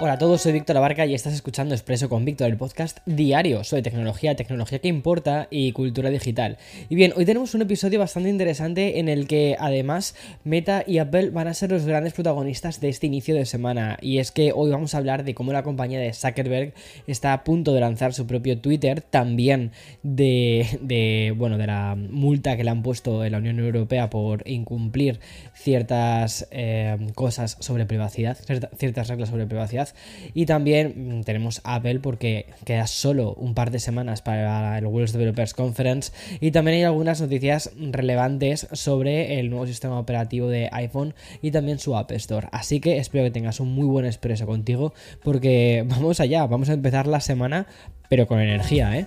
Hola a todos, soy Víctor Abarca y estás escuchando Expreso con Víctor, el podcast diario sobre tecnología, tecnología que importa y cultura digital. Y bien, hoy tenemos un episodio bastante interesante en el que además Meta y Apple van a ser los grandes protagonistas de este inicio de semana. Y es que hoy vamos a hablar de cómo la compañía de Zuckerberg está a punto de lanzar su propio Twitter, también de, bueno, de la multa que le han puesto en la Unión Europea por incumplir ciertas eh, cosas sobre privacidad, ciertas reglas sobre privacidad y también mm, tenemos Apple porque queda solo un par de semanas para el World Developers Conference. Y también hay algunas noticias relevantes sobre el nuevo sistema operativo de iPhone y también su App Store. Así que espero que tengas un muy buen expreso contigo porque vamos allá, vamos a empezar la semana pero con energía, ¿eh?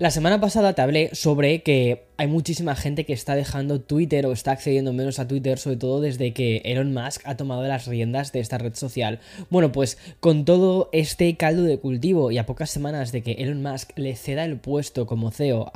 La semana pasada te hablé sobre que hay muchísima gente que está dejando Twitter o está accediendo menos a Twitter, sobre todo desde que Elon Musk ha tomado las riendas de esta red social. Bueno, pues con todo este caldo de cultivo y a pocas semanas de que Elon Musk le ceda el puesto como CEO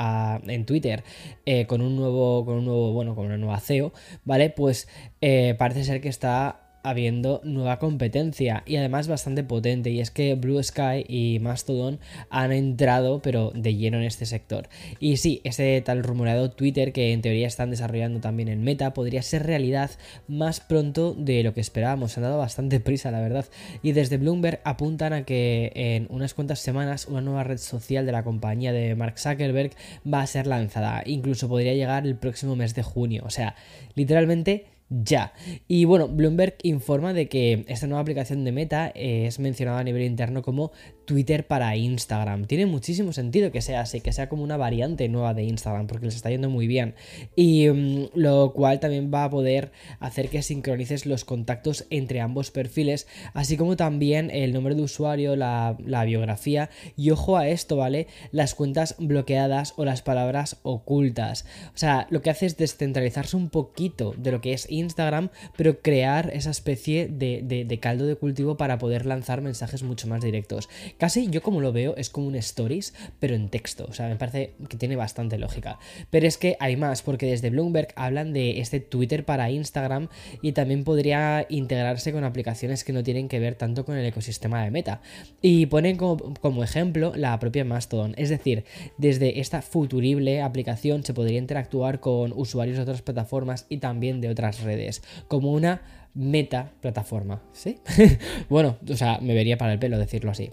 en Twitter eh, con un nuevo, con un nuevo, bueno, con una nueva CEO, ¿vale? Pues eh, parece ser que está habiendo nueva competencia y además bastante potente. Y es que Blue Sky y Mastodon han entrado pero de lleno en este sector. Y sí, ese tal rumoreado Twitter que en teoría están desarrollando también en Meta podría ser realidad más pronto de lo que esperábamos, han dado bastante prisa la verdad. Y desde Bloomberg apuntan a que en unas cuantas semanas una nueva red social de la compañía de Mark Zuckerberg va a ser lanzada, incluso podría llegar el próximo mes de junio, o sea, literalmente ya. Y bueno, Bloomberg informa de que esta nueva aplicación de Meta es mencionada a nivel interno como Twitter para Instagram. Tiene muchísimo sentido que sea así, que sea como una variante nueva de Instagram, porque les está yendo muy bien. Y mm, lo cual también va a poder hacer que sincronices los contactos entre ambos perfiles, así como también el nombre de usuario, la, biografía. Y ojo a esto, ¿vale? Las cuentas bloqueadas o las palabras ocultas. O sea, lo que hace es descentralizarse un poquito de lo que es Instagram, pero crear esa especie de, caldo de cultivo para poder lanzar mensajes mucho más directos. Casi yo como lo veo es como un stories, pero en texto. O sea, me parece que tiene bastante lógica. Pero es que hay más, porque desde Bloomberg hablan de este Twitter para Instagram y también podría integrarse con aplicaciones que no tienen que ver tanto con el ecosistema de Meta. Y ponen como, como ejemplo la propia Mastodon. Es decir, desde esta futurible aplicación se podría interactuar con usuarios de otras plataformas y también de otras redes, como una meta plataforma, ¿sí? bueno, o sea, me vería para el pelo decirlo así.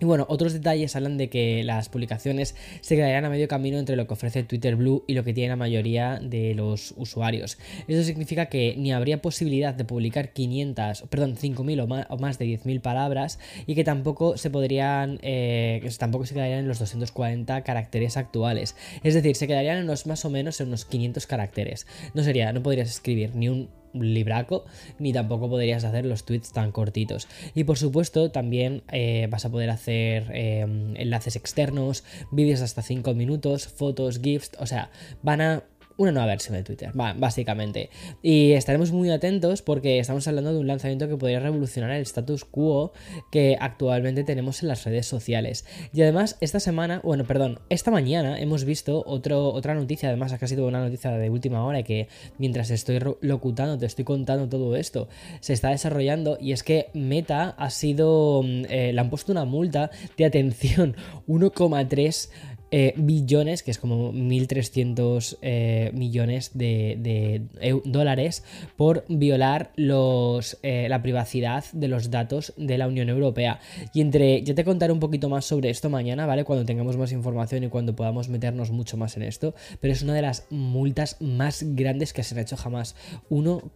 Y bueno, otros detalles hablan de que las publicaciones se quedarían a medio camino entre lo que ofrece Twitter Blue y lo que tiene la mayoría de los usuarios. Eso significa que ni habría posibilidad de publicar 500, perdón, 5.000 o más, de 10.000 palabras y que tampoco se podrían, eh, tampoco se quedarían en los 240 caracteres actuales. Es decir, se quedarían en los más o menos en unos 500 caracteres. No sería, no podrías escribir ni un libraco, ni tampoco podrías hacer los tweets tan cortitos. Y por supuesto, también eh, vas a poder hacer em, enlaces externos, vídeos hasta 5 minutos, fotos, GIFs, o sea, van a una nueva versión de Twitter, básicamente. Y estaremos muy atentos porque estamos hablando de un lanzamiento que podría revolucionar el status quo que actualmente tenemos en las redes sociales. Y además, esta semana, bueno, perdón, esta mañana hemos visto otra noticia, además ha sido una noticia de última hora que mientras estoy locutando, te estoy contando todo esto, se está desarrollando y es que Meta ha sido, mm, eh, le han puesto una multa de atención 1,3 eh, billones, que es como 1.300 eh, millones de, dólares, por violar los, eh, la privacidad de los datos de la Unión Europea. Y entre, yo te contaré un poquito más sobre esto mañana, ¿vale? Cuando tengamos más información y cuando podamos meternos mucho más en esto, pero es una de las multas más grandes que se han hecho jamás. 1,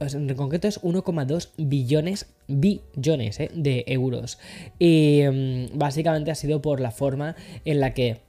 en concreto es 1,2 billones billones de euros. Y mm, básicamente ha sido por la forma en la que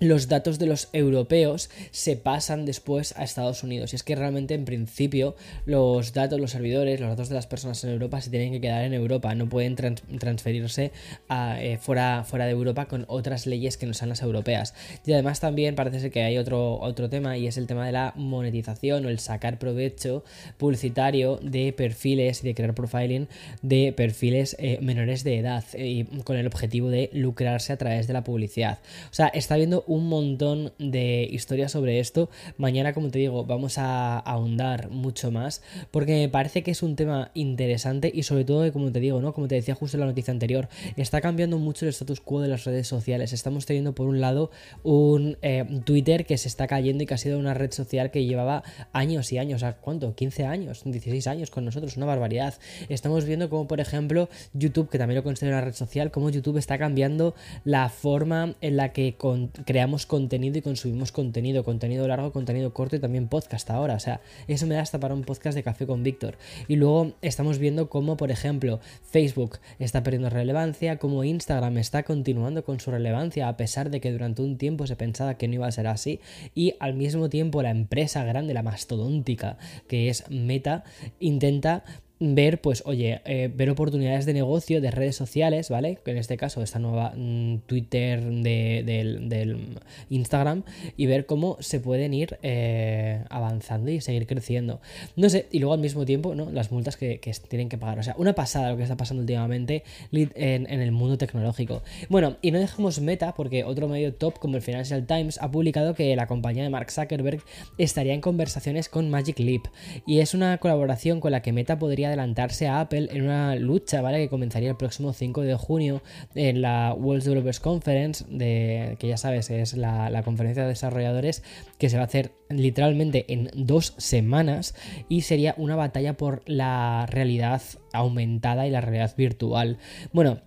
los datos de los europeos se pasan después a Estados Unidos. Y es que realmente en principio los datos, los servidores, los datos de las personas en Europa se tienen que quedar en Europa, no pueden transferirse eh, fuera, fuera de Europa con otras leyes que no sean las europeas. Y además también parece ser que hay otro, otro tema y es el tema de la monetización o el sacar provecho publicitario de perfiles y de crear profiling de perfiles eh, menores de edad eh, y con el objetivo de lucrarse a través de la publicidad. O sea, está viendo un montón de historias sobre esto. Mañana, como te digo, vamos a ahondar mucho más porque me parece que es un tema interesante y sobre todo, como te digo, ¿no? Como te decía justo en la noticia anterior, está cambiando mucho el status quo de las redes sociales. Estamos teniendo por un lado un eh, Twitter que se está cayendo y que ha sido una red social que llevaba años y años, ¿a cuánto? 15 años, 16 años con nosotros, una barbaridad. Estamos viendo como, por ejemplo, YouTube, que también lo considero una red social, como YouTube está cambiando la forma en la que crea creamos contenido y consumimos contenido, contenido largo, contenido corto y también podcast ahora. O sea, eso me da hasta para un podcast de café con Víctor. Y luego estamos viendo cómo, por ejemplo, Facebook está perdiendo relevancia, cómo Instagram está continuando con su relevancia a pesar de que durante un tiempo se pensaba que no iba a ser así. Y al mismo tiempo la empresa grande, la mastodóntica, que es Meta, intenta ver, pues, oye, eh, ver oportunidades de negocio de redes sociales, ¿vale? En este caso, esta nueva mm, Twitter del, Instagram, y ver cómo se pueden ir eh, avanzando y seguir creciendo. No sé, y luego al mismo tiempo, ¿no? Las multas que, tienen que pagar. O sea, una pasada lo que está pasando últimamente en, en, el mundo tecnológico. Bueno, y no dejemos meta, porque otro medio top como el Financial Times ha publicado que la compañía de Mark Zuckerberg estaría en conversaciones con Magic Leap, y es una colaboración con la que Meta podría adelantarse a Apple en una lucha, ¿vale? Que comenzaría el próximo 5 de junio en la World Developers Conference, de, que ya sabes, es la, la conferencia de desarrolladores que se va a hacer literalmente en dos semanas y sería una batalla por la realidad aumentada y la realidad virtual. Bueno,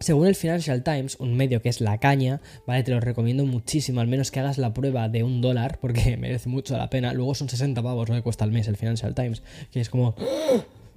según el Financial Times, un medio que es la caña, ¿vale? Te lo recomiendo muchísimo, al menos que hagas la prueba de un dólar, porque merece mucho la pena. Luego son 60 pavos lo que cuesta al mes el Financial Times, que es como...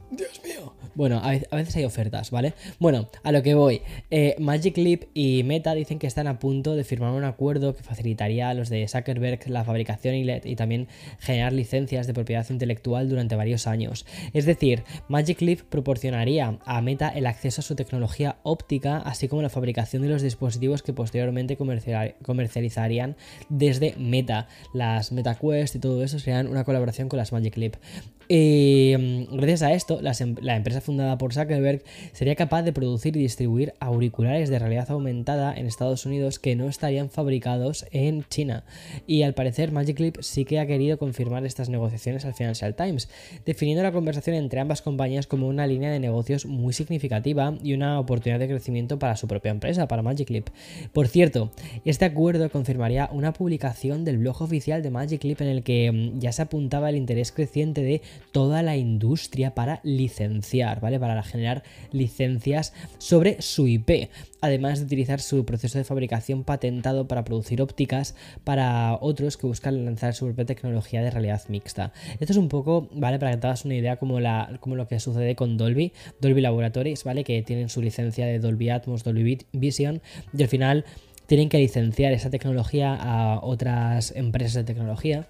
Dios mío. Bueno, a veces hay ofertas, ¿vale? Bueno, a lo que voy. Eh, Magic Leap y Meta dicen que están a punto de firmar un acuerdo que facilitaría a los de Zuckerberg la fabricación y, y también generar licencias de propiedad intelectual durante varios años. Es decir, Magic Leap proporcionaría a Meta el acceso a su tecnología óptica, así como la fabricación de los dispositivos que posteriormente comercializarían desde Meta. Las MetaQuest y todo eso serían una colaboración con las Magic Leap. Mm, gracias a esto, em, la, empresa fundada por Zuckerberg sería capaz de producir y distribuir auriculares de realidad aumentada en Estados Unidos que no estarían fabricados en China. Y al parecer Magic Leap sí que ha querido confirmar estas negociaciones al Financial Times, definiendo la conversación entre ambas compañías como una línea de negocios muy significativa y una oportunidad de crecimiento para su propia empresa, para Magic Leap. Por cierto, este acuerdo confirmaría una publicación del blog oficial de Magic Leap en el que mm, ya se apuntaba el interés creciente de toda la industria para licenciar, ¿vale? Para generar licencias sobre su IP, además de utilizar su proceso de fabricación patentado para producir ópticas para otros que buscan lanzar su propia tecnología de realidad mixta. Esto es un poco, ¿vale? Para que te hagas una idea como, la, lo que sucede con Dolby, Dolby Laboratories, ¿vale? Que tienen su licencia de Dolby Atmos, Dolby Vision, y al final tienen que licenciar esa tecnología a otras empresas de tecnología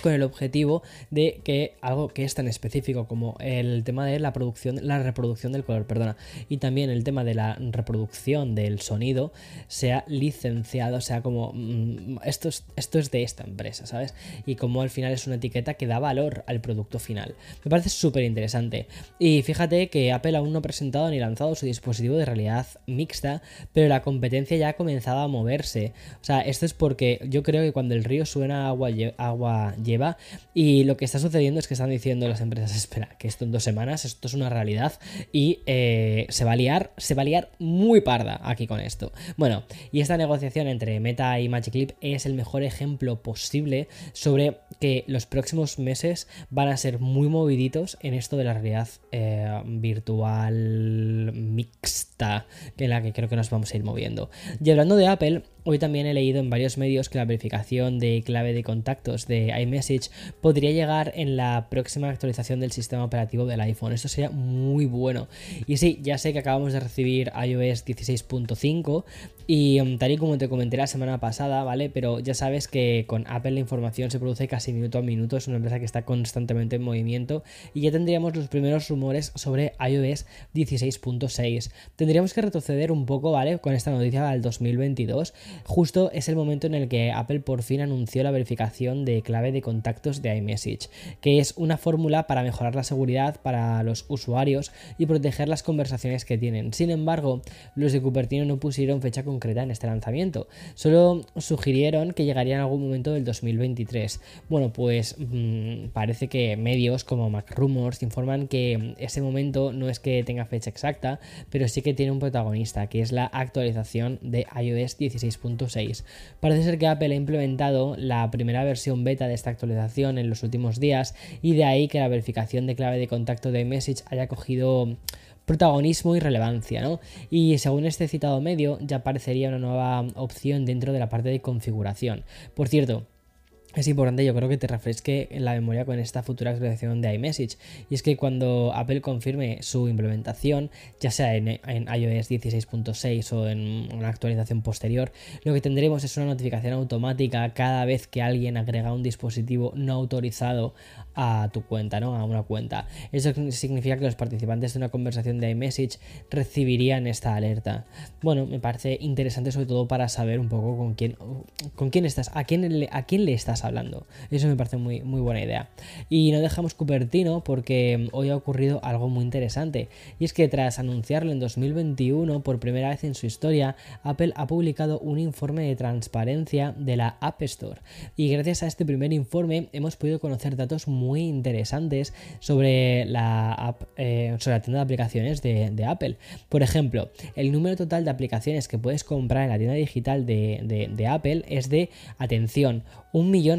con el objetivo de que algo que es tan específico como el tema de la producción, la reproducción del color, perdona, y también el tema de la reproducción del sonido sea licenciado, sea como mm, esto, es, esto es de esta empresa, ¿sabes? Y como al final es una etiqueta que da valor al producto final. Me parece súper interesante. Y fíjate que Apple aún no ha presentado ni lanzado su dispositivo de realidad mixta, pero la competencia ya ha comenzado a moverse. O sea, esto es porque yo creo que cuando el río suena agua, agua lleva. Y lo que está sucediendo es que están diciendo las empresas, espera, que esto en dos semanas, esto es una realidad y eh, se va a liar, se va a liar muy parda aquí con esto. Bueno, y esta negociación entre Meta y Magic Leap es el mejor ejemplo posible sobre que los próximos meses van a ser muy moviditos en esto de la realidad eh, virtual mixta, en la que creo que nos vamos a ir moviendo. Y hablando de Apple, Hoy también he leído en varios medios que la verificación de clave de contactos de iMessage podría llegar en la próxima actualización del sistema operativo del iPhone. Esto sería muy bueno. Y sí, ya sé que acabamos de recibir iOS 16.5 y um, tal y como te comenté la semana pasada, ¿vale? Pero ya sabes que con Apple la información se produce casi minuto a minuto, es una empresa que está constantemente en movimiento y ya tendríamos los primeros rumores sobre iOS 16.6. Tendríamos que retroceder un poco, ¿vale? Con esta noticia del 2022 justo es el momento en el que Apple por fin anunció la verificación de clave de contactos de iMessage, que es una fórmula para mejorar la seguridad para los usuarios y proteger las conversaciones que tienen. Sin embargo, los de Cupertino no pusieron fecha concreta en este lanzamiento, solo sugirieron que llegaría en algún momento del 2023. Bueno, pues mmm, parece que medios como MacRumors informan que ese momento no es que tenga fecha exacta, pero sí que tiene un protagonista, que es la actualización de iOS 16. Parece ser que Apple ha implementado la primera versión beta de esta actualización en los últimos días y de ahí que la verificación de clave de contacto de iMessage haya cogido protagonismo y relevancia, ¿no? Y según este citado medio, ya aparecería una nueva opción dentro de la parte de configuración. Por cierto, es importante, yo creo que te refresque la memoria con esta futura actualización de iMessage. Y es que cuando Apple confirme su implementación, ya sea en, en iOS 16.6 o en una actualización posterior, lo que tendremos es una notificación automática cada vez que alguien agrega un dispositivo no autorizado a tu cuenta, ¿no? A una cuenta. Eso significa que los participantes de una conversación de iMessage recibirían esta alerta. Bueno, me parece interesante sobre todo para saber un poco con quién, con quién estás, a quién, a quién le estás hablando. Eso me parece muy, muy buena idea. Y no dejamos Cupertino porque hoy ha ocurrido algo muy interesante. Y es que tras anunciarlo en 2021 por primera vez en su historia, Apple ha publicado un informe de transparencia de la App Store. Y gracias a este primer informe hemos podido conocer datos muy interesantes sobre la, app, eh, sobre la tienda de aplicaciones de, Apple. Por ejemplo, el número total de aplicaciones que puedes comprar en la tienda digital de, de Apple es de, atención,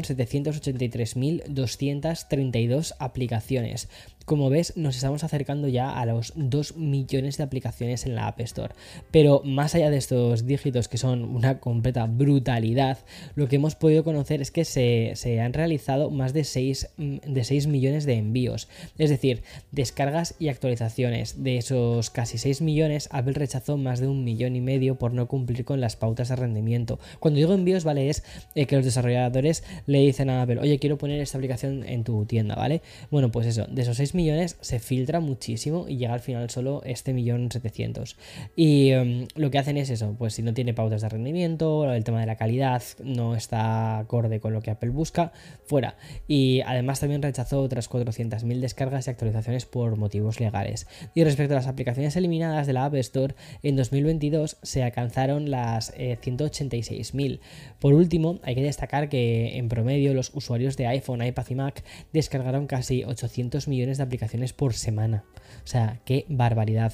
1.783.232 aplicaciones. Como ves, nos estamos acercando ya a los 2 millones de aplicaciones en la App Store. Pero más allá de estos dígitos que son una completa brutalidad, lo que hemos podido conocer es que se, han realizado más de 6, mm, de 6 millones de envíos. Es decir, descargas y actualizaciones. De esos casi 6 millones, Apple rechazó más de un millón y medio por no cumplir con las pautas de rendimiento. Cuando digo envíos, vale, es eh, que los desarrolladores le dicen a Apple, oye, quiero poner esta aplicación en tu tienda, ¿vale? Bueno, pues eso, de esos 6 millones se filtra muchísimo y llega al final solo este millón 700. Y em, lo que hacen es eso, pues si no tiene pautas de rendimiento, el tema de la calidad no está acorde con lo que Apple busca, fuera. Y además también rechazó otras 400.000 descargas y actualizaciones por motivos legales. Y respecto a las aplicaciones eliminadas de la App Store, en 2022 se alcanzaron las 186.000. Eh, por último, hay que destacar que en promedio los usuarios de iPhone, iPad y Mac descargaron casi 800 millones de aplicaciones por semana. O sea, qué barbaridad.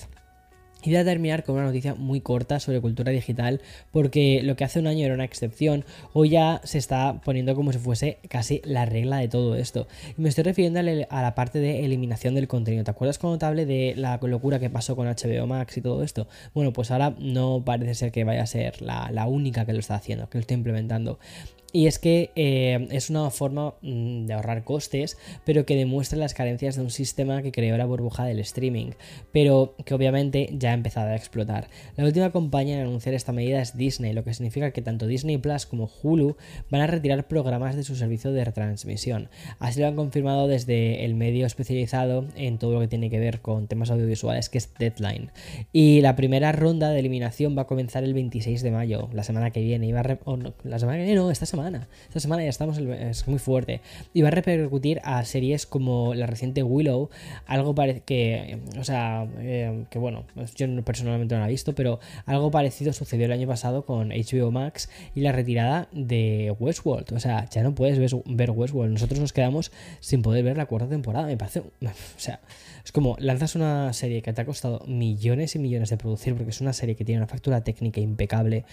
Y voy a terminar con una noticia muy corta sobre cultura digital, porque lo que hace un año era una excepción, hoy ya se está poniendo como si fuese casi la regla de todo esto. Y me estoy refiriendo a la parte de eliminación del contenido. ¿Te acuerdas cuando te hablé de la locura que pasó con HBO Max y todo esto? Bueno, pues ahora no parece ser que vaya a ser la, la única que lo está haciendo, que lo está implementando. Y es que eh, es una forma mm, de ahorrar costes, pero que demuestra las carencias de un sistema que creó la burbuja del streaming, pero que obviamente ya ha empezado a explotar. La última compañía en anunciar esta medida es Disney, lo que significa que tanto Disney Plus como Hulu van a retirar programas de su servicio de retransmisión. Así lo han confirmado desde el medio especializado en todo lo que tiene que ver con temas audiovisuales, que es Deadline. Y la primera ronda de eliminación va a comenzar el 26 de mayo, la semana que viene. la semana que viene, no, esta semana Esta semana ya estamos, es muy fuerte. Y va a repercutir a series como la reciente Willow, algo que, o sea, eh, que bueno, yo personalmente no la he visto, pero algo parecido sucedió el año pasado con HBO Max y la retirada de Westworld. O sea, ya no puedes ver Westworld. Nosotros nos quedamos sin poder ver la cuarta temporada. Me parece, o sea, es como lanzas una serie que te ha costado millones y millones de producir porque es una serie que tiene una factura técnica impecable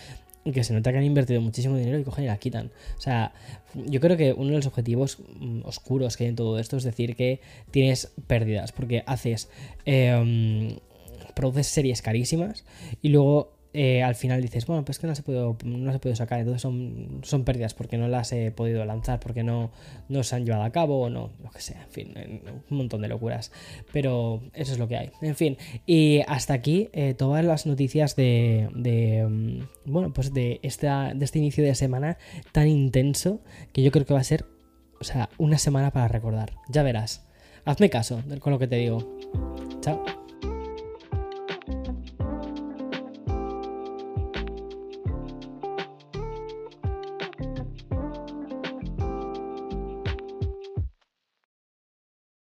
y que se nota que han invertido muchísimo dinero y cogen y la quitan. O sea, yo creo que uno de los objetivos mm, oscuros que hay en todo esto es decir que tienes pérdidas porque haces... Em, produces series carísimas y luego eh, al final dices, bueno, pues que no se puede, no se puede sacar, entonces son, son pérdidas porque no las he podido lanzar, porque no, no se han llevado a cabo o no, lo que sea, en fin, un montón de locuras. Pero eso es lo que hay. En fin, y hasta aquí eh, todas las noticias de, de, mm, bueno, pues de, esta, de este inicio de semana tan intenso que yo creo que va a ser, o sea, una semana para recordar. Ya verás. Hazme caso con lo que te digo. Chao.